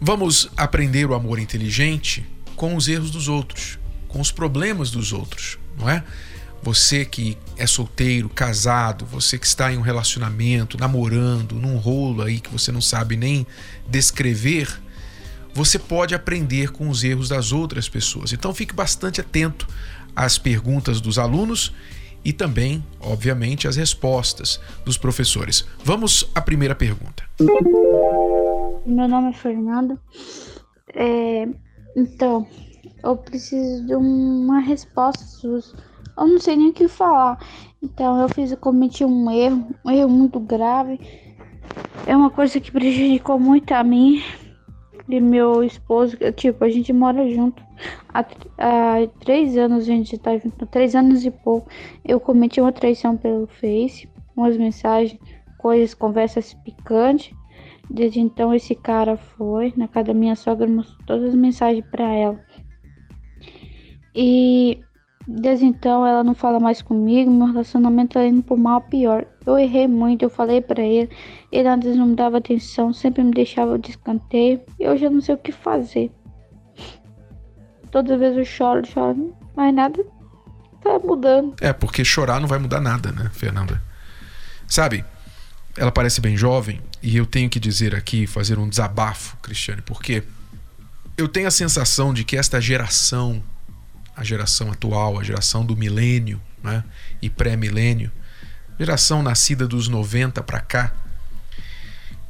Vamos aprender o amor inteligente com os erros dos outros com os problemas dos outros, não é? Você que é solteiro, casado, você que está em um relacionamento, namorando, num rolo aí que você não sabe nem descrever, você pode aprender com os erros das outras pessoas. Então fique bastante atento às perguntas dos alunos e também, obviamente, às respostas dos professores. Vamos à primeira pergunta. Meu nome é Fernando. É, então, eu preciso de uma resposta Eu não sei nem o que falar. Então eu fiz, eu cometi um erro, um erro muito grave. É uma coisa que prejudicou muito a mim e meu esposo. Tipo, a gente mora junto. Há, há três anos a gente tá junto, três anos e pouco. Eu cometi uma traição pelo Face, umas mensagens, coisas, conversas picantes. Desde então esse cara foi na casa da minha sogra, mostrou todas as mensagens para ela. E desde então ela não fala mais comigo, meu relacionamento tá indo por mal pior. Eu errei muito, eu falei para ele, ele antes não me dava atenção, sempre me deixava de escanteio, e eu já não sei o que fazer. Toda vez eu choro, choro, mas nada tá mudando. É, porque chorar não vai mudar nada, né, Fernanda? Sabe, ela parece bem jovem, e eu tenho que dizer aqui, fazer um desabafo, Cristiane, porque eu tenho a sensação de que esta geração a geração atual, a geração do milênio né? e pré-milênio, geração nascida dos 90 para cá,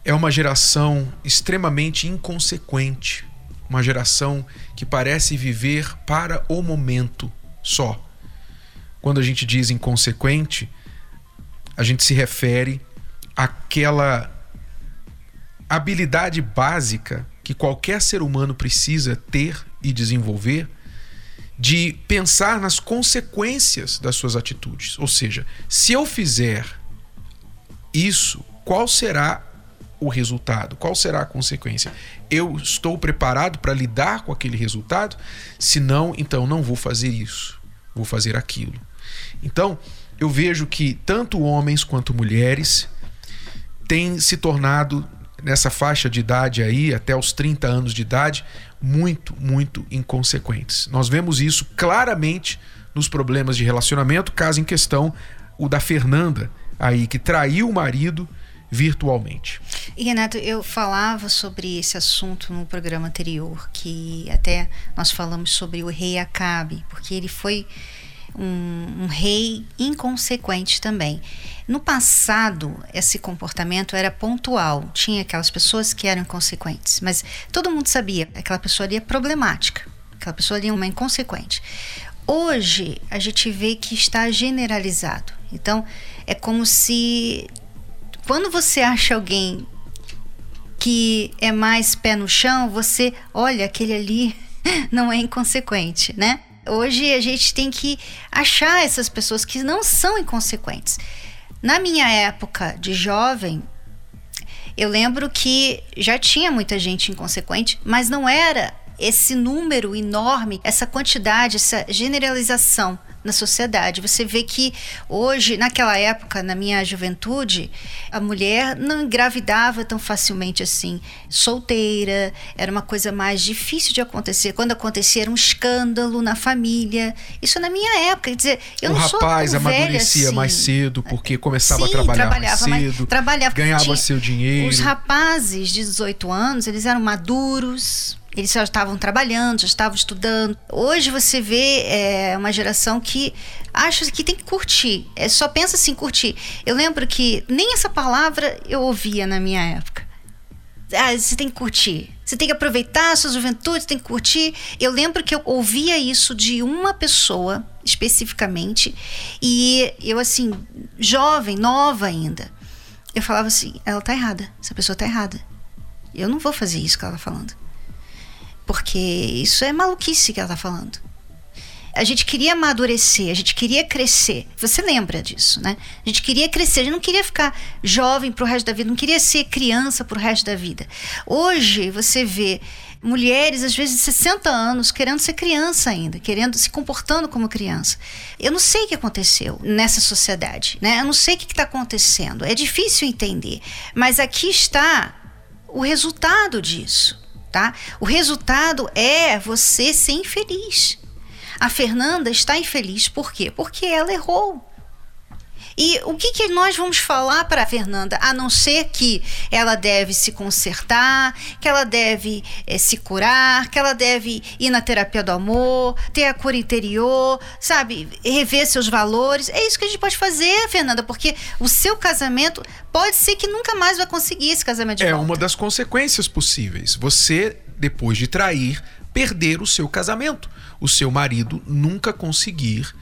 é uma geração extremamente inconsequente, uma geração que parece viver para o momento só. Quando a gente diz inconsequente, a gente se refere àquela habilidade básica que qualquer ser humano precisa ter e desenvolver de pensar nas consequências das suas atitudes. Ou seja, se eu fizer isso, qual será o resultado? Qual será a consequência? Eu estou preparado para lidar com aquele resultado? Se não, então não vou fazer isso, vou fazer aquilo. Então, eu vejo que tanto homens quanto mulheres têm se tornado nessa faixa de idade aí, até os 30 anos de idade, muito, muito inconsequentes. Nós vemos isso claramente nos problemas de relacionamento, caso em questão o da Fernanda, aí que traiu o marido virtualmente. E Renato, eu falava sobre esse assunto no programa anterior, que até nós falamos sobre o rei Acabe, porque ele foi um, um rei inconsequente também. No passado, esse comportamento era pontual. Tinha aquelas pessoas que eram inconsequentes, mas todo mundo sabia que aquela pessoa ali é problemática, aquela pessoa ali é uma inconsequente. Hoje, a gente vê que está generalizado. Então, é como se quando você acha alguém que é mais pé no chão, você olha aquele ali não é inconsequente, né? Hoje a gente tem que achar essas pessoas que não são inconsequentes. Na minha época de jovem, eu lembro que já tinha muita gente inconsequente, mas não era esse número enorme, essa quantidade, essa generalização na sociedade. Você vê que hoje, naquela época, na minha juventude, a mulher não engravidava tão facilmente assim. Solteira, era uma coisa mais difícil de acontecer. Quando acontecia, era um escândalo na família. Isso na minha época. Quer dizer, eu o não rapaz sou amadurecia assim. mais cedo porque começava Sim, a trabalhar trabalhava mais cedo, mais, trabalhava, ganhava tinha, seu dinheiro. Os rapazes de 18 anos, eles eram maduros, eles já estavam trabalhando, já estavam estudando. Hoje você vê é, uma geração que acha que tem que curtir. É, só pensa assim, curtir. Eu lembro que nem essa palavra eu ouvia na minha época. Ah, você tem que curtir. Você tem que aproveitar a sua juventude, tem que curtir. Eu lembro que eu ouvia isso de uma pessoa especificamente e eu assim, jovem, nova ainda. Eu falava assim, ela tá errada. Essa pessoa tá errada. Eu não vou fazer isso que ela tá falando. Porque isso é maluquice que ela está falando. A gente queria amadurecer, a gente queria crescer. Você lembra disso, né? A gente queria crescer, a gente não queria ficar jovem para o resto da vida, não queria ser criança para o resto da vida. Hoje você vê mulheres, às vezes de 60 anos, querendo ser criança ainda, querendo se comportando como criança. Eu não sei o que aconteceu nessa sociedade, né? Eu não sei o que está acontecendo. É difícil entender. Mas aqui está o resultado disso, tá? O resultado é você ser infeliz. A Fernanda está infeliz por quê? Porque ela errou. E o que, que nós vamos falar para a Fernanda, a não ser que ela deve se consertar, que ela deve é, se curar, que ela deve ir na terapia do amor, ter a cura interior, sabe, rever seus valores. É isso que a gente pode fazer, Fernanda, porque o seu casamento pode ser que nunca mais vai conseguir esse casamento de É volta. uma das consequências possíveis. Você, depois de trair, perder o seu casamento. O seu marido nunca conseguir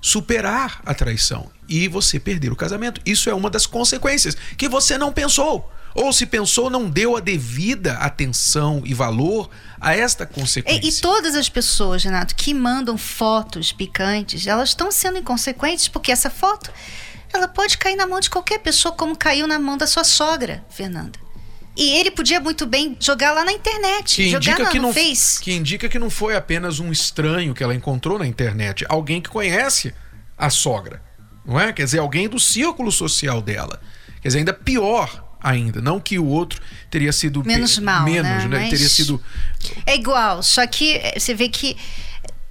superar a traição e você perder o casamento. Isso é uma das consequências que você não pensou. Ou se pensou, não deu a devida atenção e valor a esta consequência. E, e todas as pessoas, Renato, que mandam fotos picantes, elas estão sendo inconsequentes porque essa foto ela pode cair na mão de qualquer pessoa, como caiu na mão da sua sogra, Fernanda. E ele podia muito bem jogar lá na internet, que jogar indica na, que no não, Face. que indica que não foi apenas um estranho que ela encontrou na internet, alguém que conhece a sogra, não é? Quer dizer, alguém do círculo social dela. Quer dizer, ainda pior ainda, não que o outro teria sido Menos mal, menos, né? Mas- Teria sido É igual, só que eh, você vê que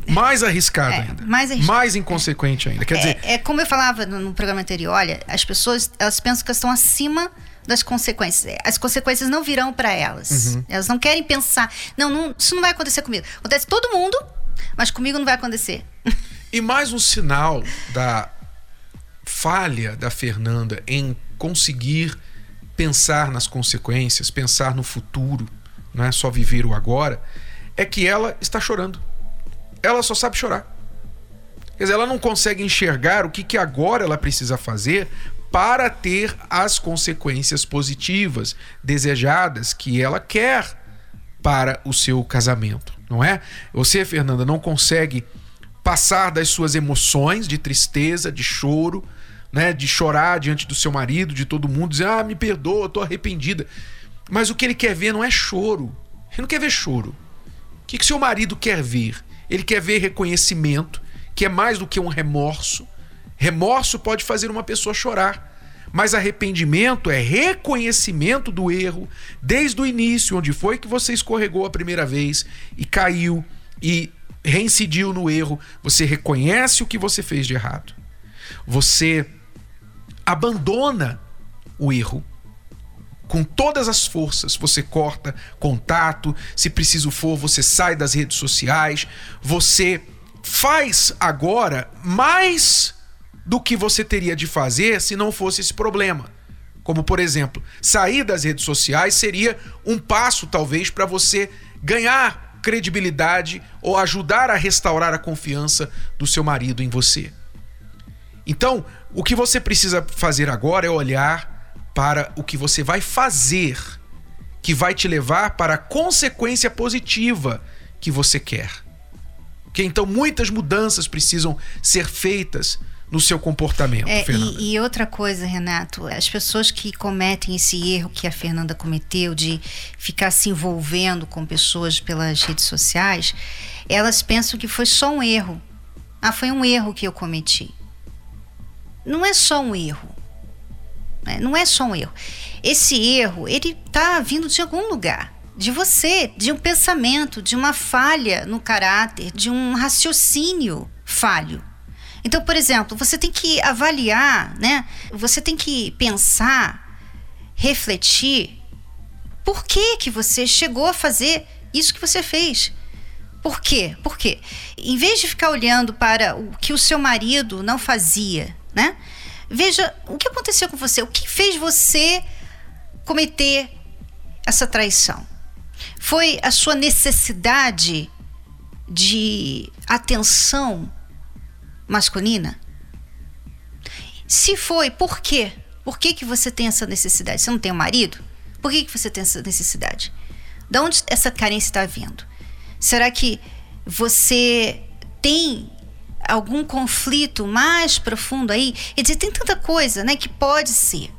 mais arriscado É, ainda, mais arriscado. mais inconsequente ainda. Quer dizer, é, é como eu falava no, no programa anterior, olha, as pessoas elas pensam que elas estão acima das consequências. É, As consequências não virão para elas. Uhum. Elas não querem pensar, não, não, isso não vai acontecer comigo. Acontece com todo mundo, mas comigo não vai acontecer. E mais um sinal da falha da Fernanda em conseguir pensar nas consequências, pensar no futuro, não é só viver o agora, é que ela está chorando. Ela só sabe chorar. Quer dizer, ela não consegue enxergar o que, que agora ela precisa fazer para ter as consequências positivas, desejadas, que ela quer para o seu casamento, não é? Você, Fernanda, não consegue passar das suas emoções de tristeza, de choro, né, de chorar diante do seu marido, de todo mundo, dizer: "Ah, me perdoa, tô arrependida". Mas o que ele quer ver não é choro. Ele não quer ver choro. O que, que seu marido quer ver? Ele quer ver reconhecimento, que é mais do que um remorso. Remorso pode fazer uma pessoa chorar. Mas arrependimento é reconhecimento do erro desde o início, onde foi que você escorregou a primeira vez e caiu e reincidiu no erro. Você reconhece o que você fez de errado. Você abandona o erro com todas as forças. Você corta contato, se preciso for, você sai das redes sociais, você faz agora mais do que você teria de fazer se não fosse esse problema. Como, por exemplo, sair das redes sociais seria um passo, talvez, para você ganhar credibilidade ou ajudar a restaurar a confiança do seu marido em você. Então, o que você precisa fazer agora é olhar para o que você vai fazer, que vai te levar para a consequência positiva que você quer. Que então muitas mudanças precisam ser feitas no seu comportamento, É, Fernanda. e, e outra coisa, Renato, as pessoas que cometem esse erro que a Fernanda cometeu de ficar se envolvendo com pessoas pelas redes sociais, elas pensam que foi só um erro. Ah, foi um erro que eu cometi. Não é só um erro. né? Não é só um erro. Esse erro, ele tá vindo de algum lugar. De você, de um pensamento, de uma falha no caráter, de um raciocínio falho. Então, por exemplo, você tem que avaliar, né? Você tem que pensar, refletir por que que você chegou a fazer isso que você fez. Por quê? Por quê? Em vez de ficar olhando para o que o seu marido não fazia, né? Veja o que aconteceu com você, o que fez você cometer essa traição. Foi a sua necessidade de atenção masculina? Se foi, por quê? Por que, que você tem essa necessidade? Você não tem um marido? Por que, que você tem essa necessidade? De onde essa carência está vindo? Será que você tem algum conflito mais profundo aí? Quer dizer, tem tanta coisa, né, que pode ser.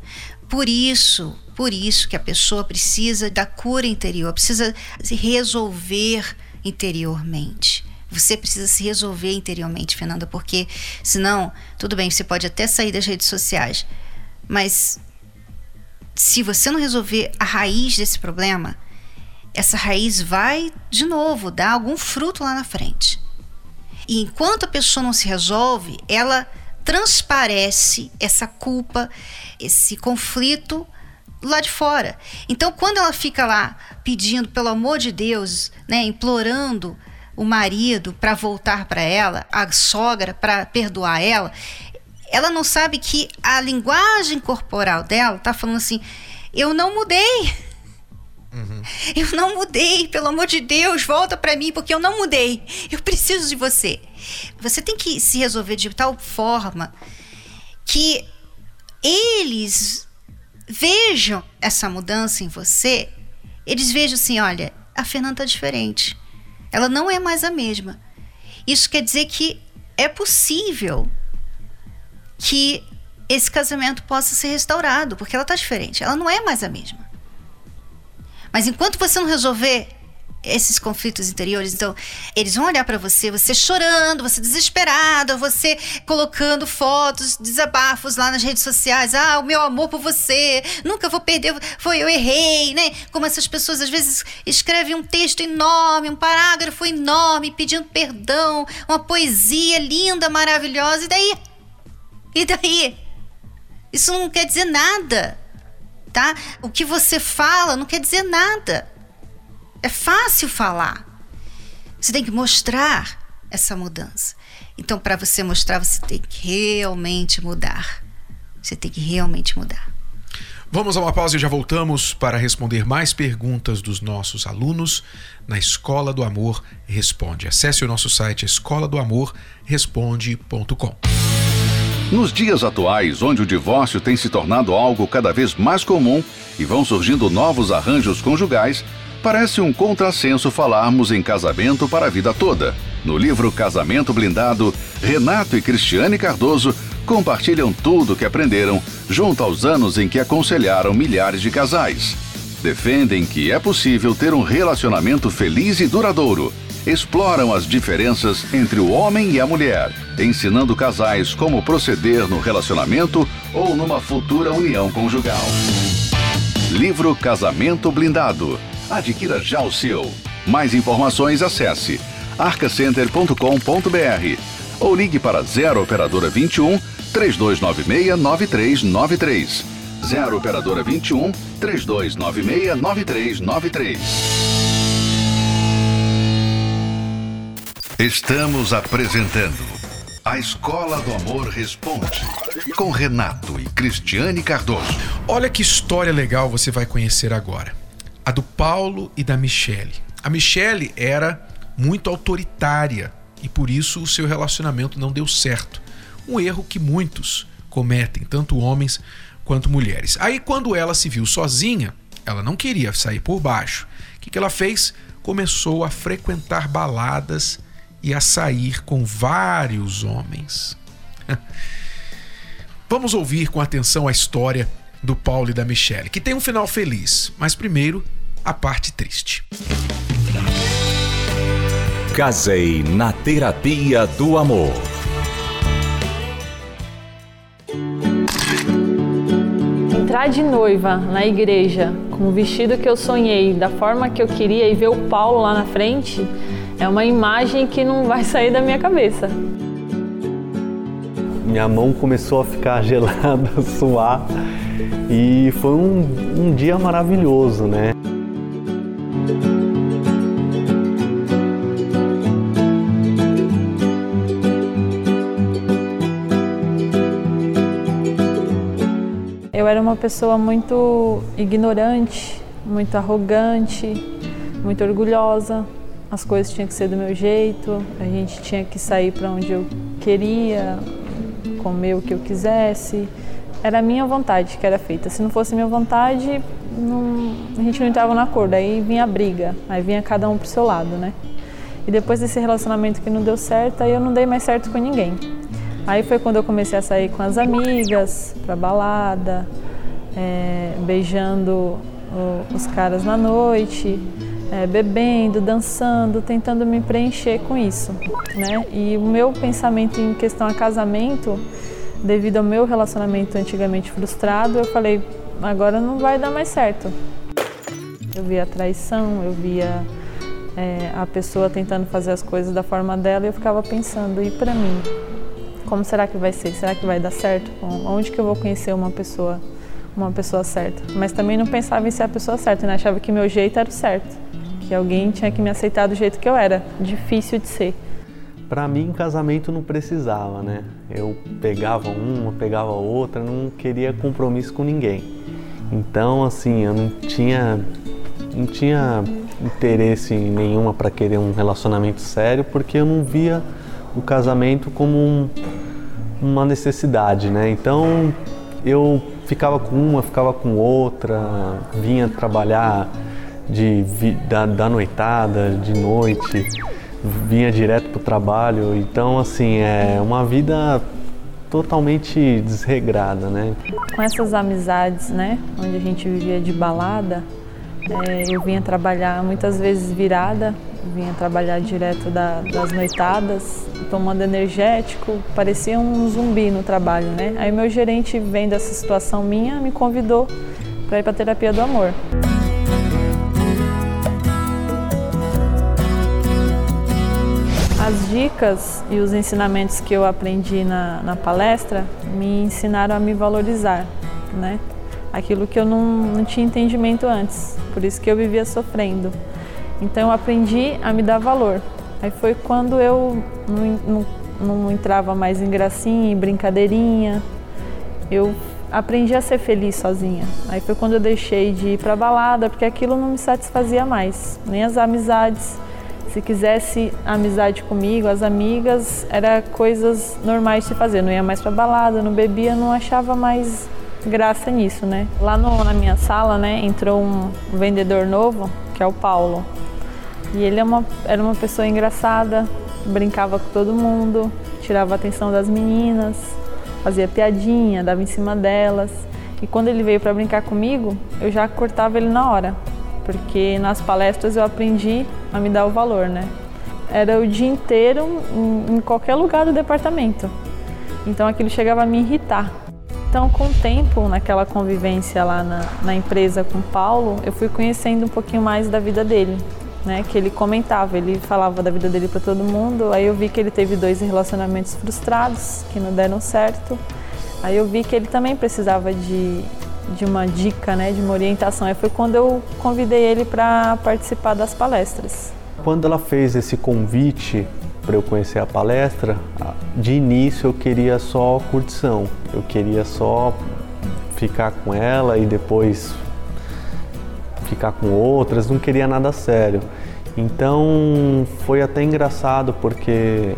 Por isso, por isso que a pessoa precisa da cura interior, precisa se resolver interiormente. Você precisa se resolver interiormente, Fernanda, porque senão, tudo bem, você pode até sair das redes sociais, mas se você não resolver a raiz desse problema, essa raiz vai de novo dar algum fruto lá na frente. E enquanto a pessoa não se resolve, ela transparece essa culpa, esse conflito lá de fora. Então, quando ela fica lá pedindo, pelo amor de Deus, né, implorando o marido para voltar para ela, a sogra para perdoar ela, ela não sabe que a linguagem corporal dela está falando assim: eu não mudei. Uhum. Eu não mudei, pelo amor de Deus, volta para mim, porque eu não mudei. Eu preciso de você. Você tem que se resolver de tal forma que eles vejam essa mudança em você, eles vejam assim: olha, a Fernanda tá diferente. Ela não é mais a mesma. Isso quer dizer que é possível que esse casamento possa ser restaurado, porque ela está diferente. Ela não é mais a mesma. Mas enquanto você não resolver esses conflitos interiores. Então, eles vão olhar para você, você chorando, você desesperado, você colocando fotos, desabafos lá nas redes sociais. Ah, o meu amor por você, nunca vou perder, foi eu errei, né? Como essas pessoas às vezes escrevem um texto enorme, um parágrafo enorme, pedindo perdão, uma poesia linda, maravilhosa. E daí? E daí? Isso não quer dizer nada, tá? O que você fala não quer dizer nada. É fácil falar. Você tem que mostrar essa mudança. Então, para você mostrar, você tem que realmente mudar. Você tem que realmente mudar. Vamos a uma pausa e já voltamos para responder mais perguntas dos nossos alunos na Escola do Amor Responde. Acesse o nosso site escola do amor responde.com. Nos dias atuais, onde o divórcio tem se tornado algo cada vez mais comum e vão surgindo novos arranjos conjugais, Parece um contrassenso falarmos em casamento para a vida toda. No livro Casamento Blindado, Renato e Cristiane Cardoso compartilham tudo o que aprenderam junto aos anos em que aconselharam milhares de casais. Defendem que é possível ter um relacionamento feliz e duradouro. Exploram as diferenças entre o homem e a mulher, ensinando casais como proceder no relacionamento ou numa futura união conjugal. Livro Casamento Blindado Adquira já o seu. Mais informações acesse arcacenter.com.br ou ligue para 0 operadora 21 3296 9393. 0 operadora 21 3296 9393. Estamos apresentando a Escola do Amor Responde com Renato e Cristiane Cardoso. Olha que história legal você vai conhecer agora a do Paulo e da Michele. A Michele era muito autoritária e por isso o seu relacionamento não deu certo. Um erro que muitos cometem, tanto homens quanto mulheres. Aí, quando ela se viu sozinha, ela não queria sair por baixo. O que, que ela fez? Começou a frequentar baladas e a sair com vários homens. Vamos ouvir com atenção a história do Paulo e da Michelle, que tem um final feliz, mas primeiro a parte triste. Casei na terapia do amor. Entrar de noiva na igreja com o vestido que eu sonhei, da forma que eu queria e ver o Paulo lá na frente, é uma imagem que não vai sair da minha cabeça. Minha mão começou a ficar gelada, suar e foi um, um dia maravilhoso, né? Uma pessoa muito ignorante, muito arrogante, muito orgulhosa. As coisas tinham que ser do meu jeito, a gente tinha que sair para onde eu queria, comer o que eu quisesse. Era a minha vontade que era feita. Se não fosse minha vontade, não, a gente não entrava na cor, daí vinha a briga, aí vinha cada um pro seu lado, né? E depois desse relacionamento que não deu certo, aí eu não dei mais certo com ninguém. Aí foi quando eu comecei a sair com as amigas, pra balada, é, beijando os caras na noite, é, bebendo, dançando, tentando me preencher com isso, né? E o meu pensamento em questão a casamento, devido ao meu relacionamento antigamente frustrado, eu falei, agora não vai dar mais certo. Eu via traição, eu via é, a pessoa tentando fazer as coisas da forma dela e eu ficava pensando, e para mim? Como será que vai ser? Será que vai dar certo? Onde que eu vou conhecer uma pessoa, uma pessoa certa? Mas também não pensava em ser a pessoa certa, né? Achava que meu jeito era o certo, que alguém tinha que me aceitar do jeito que eu era. Difícil de ser. Para mim, casamento não precisava, né? Eu pegava uma, pegava outra, não queria compromisso com ninguém. Então, assim, eu não tinha, não tinha interesse nenhuma para querer um relacionamento sério, porque eu não via o casamento como um, uma necessidade, né? Então eu ficava com uma, ficava com outra, vinha trabalhar de, da, da noitada, de noite, vinha direto para o trabalho. Então, assim, é uma vida totalmente desregrada, né? Com essas amizades, né, onde a gente vivia de balada, é, eu vinha trabalhar muitas vezes virada, vinha trabalhar direto da, das noitadas, tomando energético, parecia um zumbi no trabalho, né? Aí meu gerente, vendo essa situação minha, me convidou para ir para terapia do amor. As dicas e os ensinamentos que eu aprendi na, na palestra me ensinaram a me valorizar, né? Aquilo que eu não, não tinha entendimento antes, por isso que eu vivia sofrendo. Então eu aprendi a me dar valor. Aí foi quando eu não, não, não entrava mais em gracinha, em brincadeirinha. Eu aprendi a ser feliz sozinha. Aí foi quando eu deixei de ir para balada, porque aquilo não me satisfazia mais, nem as amizades. Se quisesse amizade comigo, as amigas, era coisas normais de fazer. Não ia mais para balada, não bebia, não achava mais graça nisso, né? Lá no, na minha sala, né, entrou um vendedor novo, que é o Paulo. E ele é uma, era uma pessoa engraçada, brincava com todo mundo, tirava a atenção das meninas, fazia piadinha, dava em cima delas. E quando ele veio para brincar comigo, eu já cortava ele na hora, porque nas palestras eu aprendi a me dar o valor, né? Era o dia inteiro em, em qualquer lugar do departamento. Então aquilo chegava a me irritar. Então, com o tempo, naquela convivência lá na, na empresa com o Paulo, eu fui conhecendo um pouquinho mais da vida dele né, que ele comentava, ele falava da vida dele para todo mundo. Aí eu vi que ele teve dois relacionamentos frustrados que não deram certo. Aí eu vi que ele também precisava de, de uma dica, né, de uma orientação. Aí foi quando eu convidei ele para participar das palestras. Quando ela fez esse convite para eu conhecer a palestra, de início eu queria só curtição. Eu queria só ficar com ela e depois ficar com outras, não queria nada sério. Então foi até engraçado porque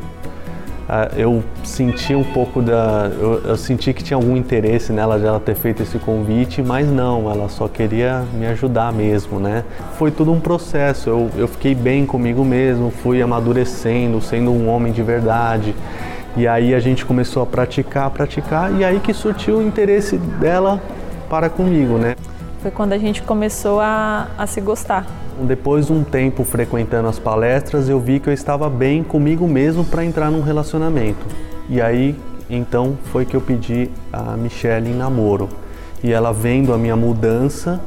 eu senti um pouco da. Eu, eu, senti que tinha algum interesse nela de ela ter feito esse convite, mas não, ela só queria me ajudar mesmo, né? Foi tudo um processo, eu, eu fiquei bem comigo mesmo, fui amadurecendo, sendo um homem de verdade. E aí a gente começou a praticar, praticar, e aí que surtiu o interesse dela para comigo, né? Foi quando a gente começou a, a se gostar. Depois de um tempo frequentando as palestras, eu vi que eu estava bem comigo mesmo para entrar num relacionamento. E aí, então, foi que eu pedi a Michelle em namoro. E ela vendo a minha mudança,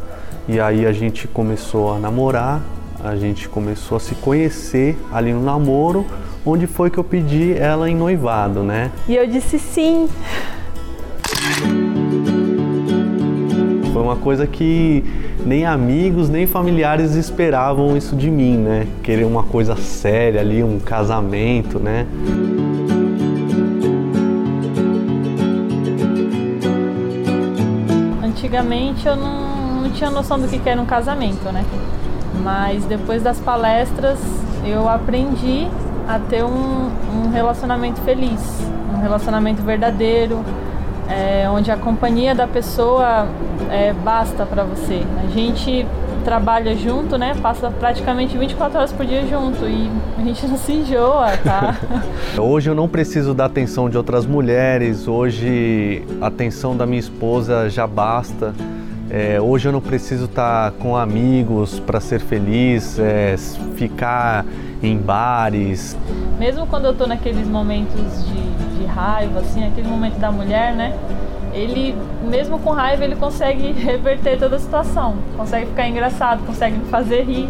e aí a gente começou a namorar, a gente começou a se conhecer ali no namoro, onde foi que eu pedi ela em noivado, né? E eu disse sim. Foi uma coisa que nem amigos, nem familiares esperavam isso de mim, né? Querer uma coisa séria ali, um casamento, né? Antigamente eu não, não tinha noção do que era um casamento, né? Mas depois das palestras eu aprendi a ter um, um relacionamento feliz, um relacionamento verdadeiro, é, onde a companhia da pessoa é, basta para você. A gente trabalha junto, né? Passa praticamente 24 horas por dia junto e a gente não se enjoa, tá? hoje eu não preciso da atenção de outras mulheres, hoje a atenção da minha esposa já basta. É, hoje eu não preciso estar com amigos para ser feliz, é, ficar em bares. Mesmo quando eu estou naqueles momentos de, de raiva, assim, aquele momento da mulher, né? Ele, mesmo com raiva, ele consegue reverter toda a situação, consegue ficar engraçado, consegue me fazer rir.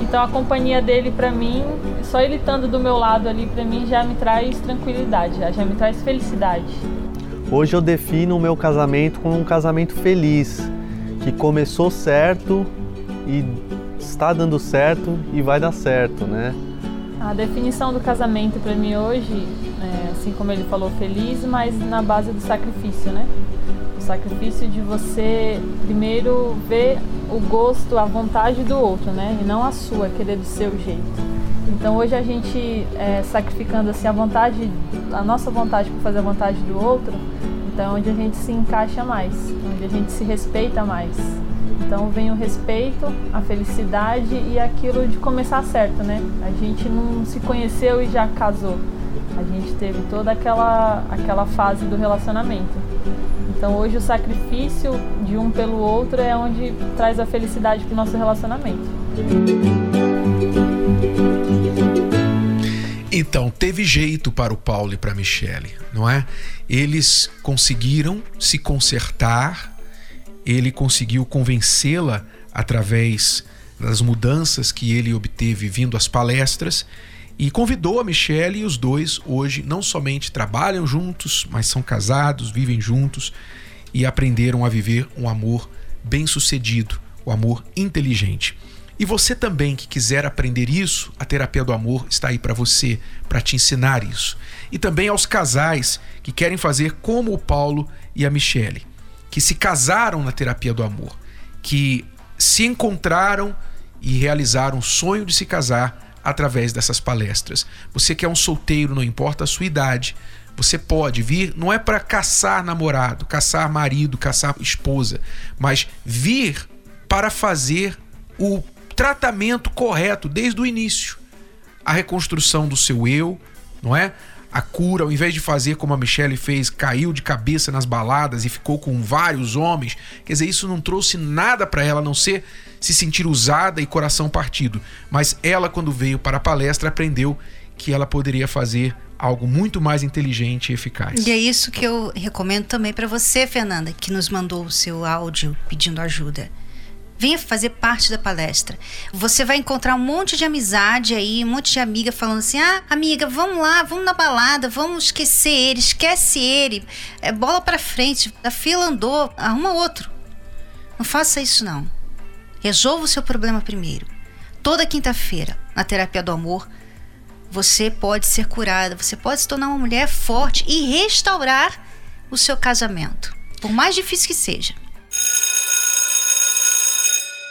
Então a companhia dele para mim, só ele estando do meu lado ali para mim já me traz tranquilidade, já me traz felicidade. Hoje eu defino o meu casamento como um casamento feliz que começou certo e está dando certo e vai dar certo, né? A definição do casamento para mim hoje, é, assim como ele falou, feliz, mas na base do sacrifício, né? O sacrifício de você primeiro ver o gosto, a vontade do outro, né? E não a sua, querer do seu jeito. Então hoje a gente é, sacrificando assim a vontade, a nossa vontade por fazer a vontade do outro, então, onde a gente se encaixa mais, onde a gente se respeita mais. Então, vem o respeito, a felicidade e aquilo de começar certo, né? A gente não se conheceu e já casou. A gente teve toda aquela, aquela fase do relacionamento. Então, hoje, o sacrifício de um pelo outro é onde traz a felicidade para o nosso relacionamento. Então, teve jeito para o Paulo e para a Michele, não é? Eles conseguiram se consertar, ele conseguiu convencê-la através das mudanças que ele obteve vindo às palestras e convidou a Michele e os dois hoje não somente trabalham juntos, mas são casados, vivem juntos e aprenderam a viver um amor bem-sucedido, o um amor inteligente. E você também que quiser aprender isso, a terapia do amor está aí para você, para te ensinar isso. E também aos casais que querem fazer como o Paulo e a Michele, que se casaram na terapia do amor, que se encontraram e realizaram o sonho de se casar através dessas palestras. Você que é um solteiro, não importa a sua idade, você pode vir, não é para caçar namorado, caçar marido, caçar esposa, mas vir para fazer o tratamento correto desde o início. A reconstrução do seu eu, não é? A cura, ao invés de fazer como a Michelle fez, caiu de cabeça nas baladas e ficou com vários homens. Quer dizer, isso não trouxe nada para ela a não ser se sentir usada e coração partido. Mas ela, quando veio para a palestra, aprendeu que ela poderia fazer algo muito mais inteligente e eficaz. E é isso que eu recomendo também para você, Fernanda, que nos mandou o seu áudio pedindo ajuda. Venha fazer parte da palestra. Você vai encontrar um monte de amizade aí, um monte de amiga falando assim: ah, amiga, vamos lá, vamos na balada, vamos esquecer ele, esquece ele, é bola para frente, a fila andou, arruma outro. Não faça isso, não. Resolva o seu problema primeiro. Toda quinta-feira, na terapia do amor, você pode ser curada, você pode se tornar uma mulher forte e restaurar o seu casamento, por mais difícil que seja.